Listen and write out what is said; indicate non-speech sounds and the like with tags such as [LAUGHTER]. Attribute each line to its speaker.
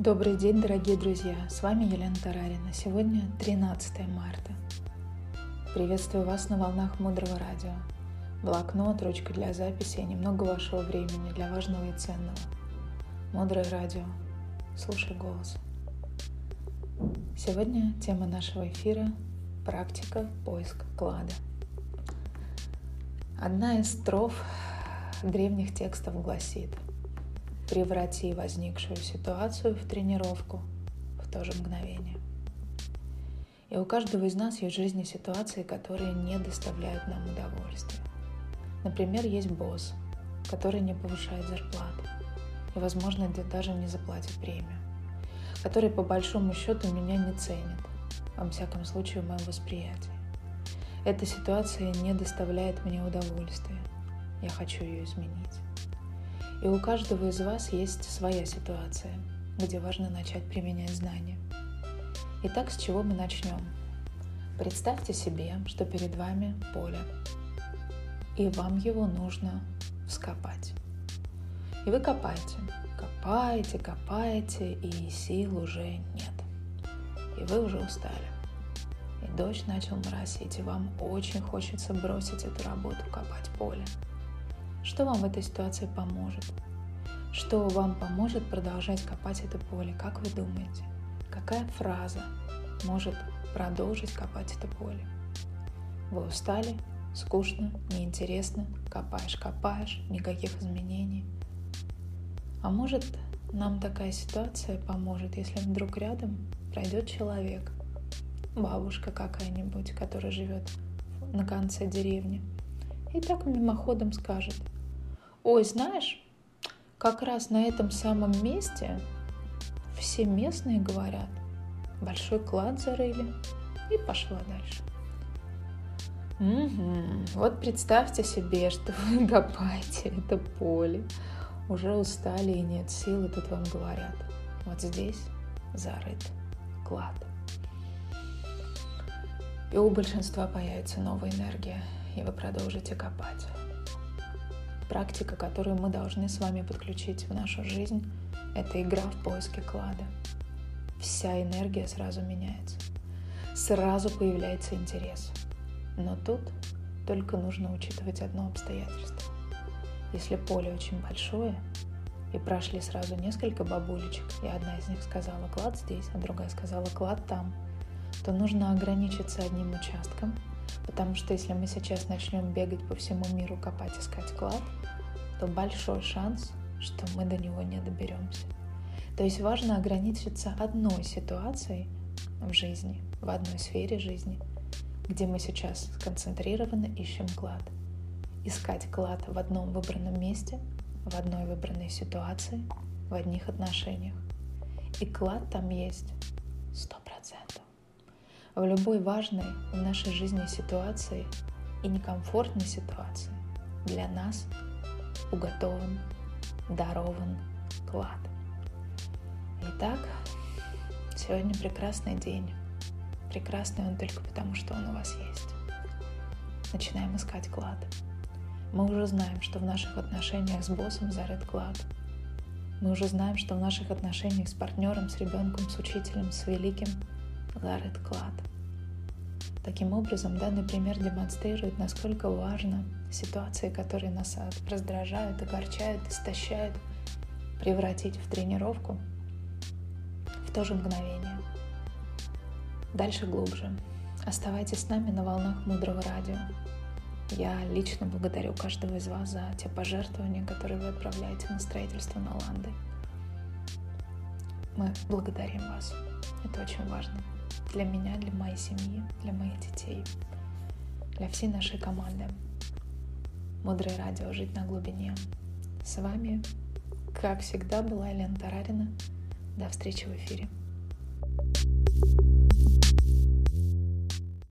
Speaker 1: Добрый день, дорогие друзья! С вами Елена Тарарина. Сегодня 13 марта. Приветствую вас на волнах Мудрого Радио. Блокнот, ручка для записи и немного вашего времени для важного и ценного. Мудрое Радио. Слушай голос. Сегодня тема нашего эфира – практика поиск клада. Одна из строф древних текстов гласит – Преврати возникшую ситуацию в тренировку в то же мгновение. И у каждого из нас есть в жизни ситуации, которые не доставляют нам удовольствия. Например, есть босс, который не повышает зарплату и, возможно, даже не заплатит премию, который по большому счету меня не ценит, во всяком случае в моем восприятии. Эта ситуация не доставляет мне удовольствия. Я хочу ее изменить. И у каждого из вас есть своя ситуация, где важно начать применять знания. Итак, с чего мы начнем? Представьте себе, что перед вами поле, и вам его нужно вскопать. И вы копаете, копаете, копаете, и сил уже нет. И вы уже устали. И дождь начал моросить, и вам очень хочется бросить эту работу, копать поле. Что вам в этой ситуации поможет? Что вам поможет продолжать копать это поле? Как вы думаете? Какая фраза может продолжить копать это поле? Вы устали, скучно, неинтересно, копаешь, копаешь, никаких изменений. А может, нам такая ситуация поможет, если вдруг рядом пройдет человек, бабушка какая-нибудь, которая живет на конце деревни, и так мимоходом скажет – Ой, знаешь, как раз на этом самом месте все местные говорят, большой клад зарыли, и пошла дальше. Угу. Вот представьте себе, [LAUGHS] что вы копаете это поле, уже устали и нет сил, и тут вам говорят, вот здесь зарыт клад. И у большинства появится новая энергия, и вы продолжите копать практика, которую мы должны с вами подключить в нашу жизнь, это игра в поиске клада. Вся энергия сразу меняется. Сразу появляется интерес. Но тут только нужно учитывать одно обстоятельство. Если поле очень большое, и прошли сразу несколько бабулечек, и одна из них сказала клад здесь, а другая сказала клад там, то нужно ограничиться одним участком, потому что если мы сейчас начнем бегать по всему миру, копать, искать клад, то большой шанс, что мы до него не доберемся. То есть важно ограничиться одной ситуацией в жизни, в одной сфере жизни, где мы сейчас сконцентрированно ищем клад. Искать клад в одном выбранном месте, в одной выбранной ситуации, в одних отношениях. И клад там есть сто процентов. В любой важной в нашей жизни ситуации и некомфортной ситуации для нас уготован, дарован клад. Итак, сегодня прекрасный день. Прекрасный он только потому, что он у вас есть. Начинаем искать клад. Мы уже знаем, что в наших отношениях с боссом зарыт клад. Мы уже знаем, что в наших отношениях с партнером, с ребенком, с учителем, с великим зарыт клад. Таким образом, данный пример демонстрирует, насколько важно ситуации, которые нас раздражают, огорчают, истощают, превратить в тренировку в то же мгновение. Дальше глубже. Оставайтесь с нами на волнах Мудрого Радио. Я лично благодарю каждого из вас за те пожертвования, которые вы отправляете на строительство Наланды. Мы благодарим вас. Это очень важно для меня, для моей семьи, для моих детей, для всей нашей команды. Мудрое радио «Жить на глубине». С вами, как всегда, была Елена Тарарина. До встречи в эфире.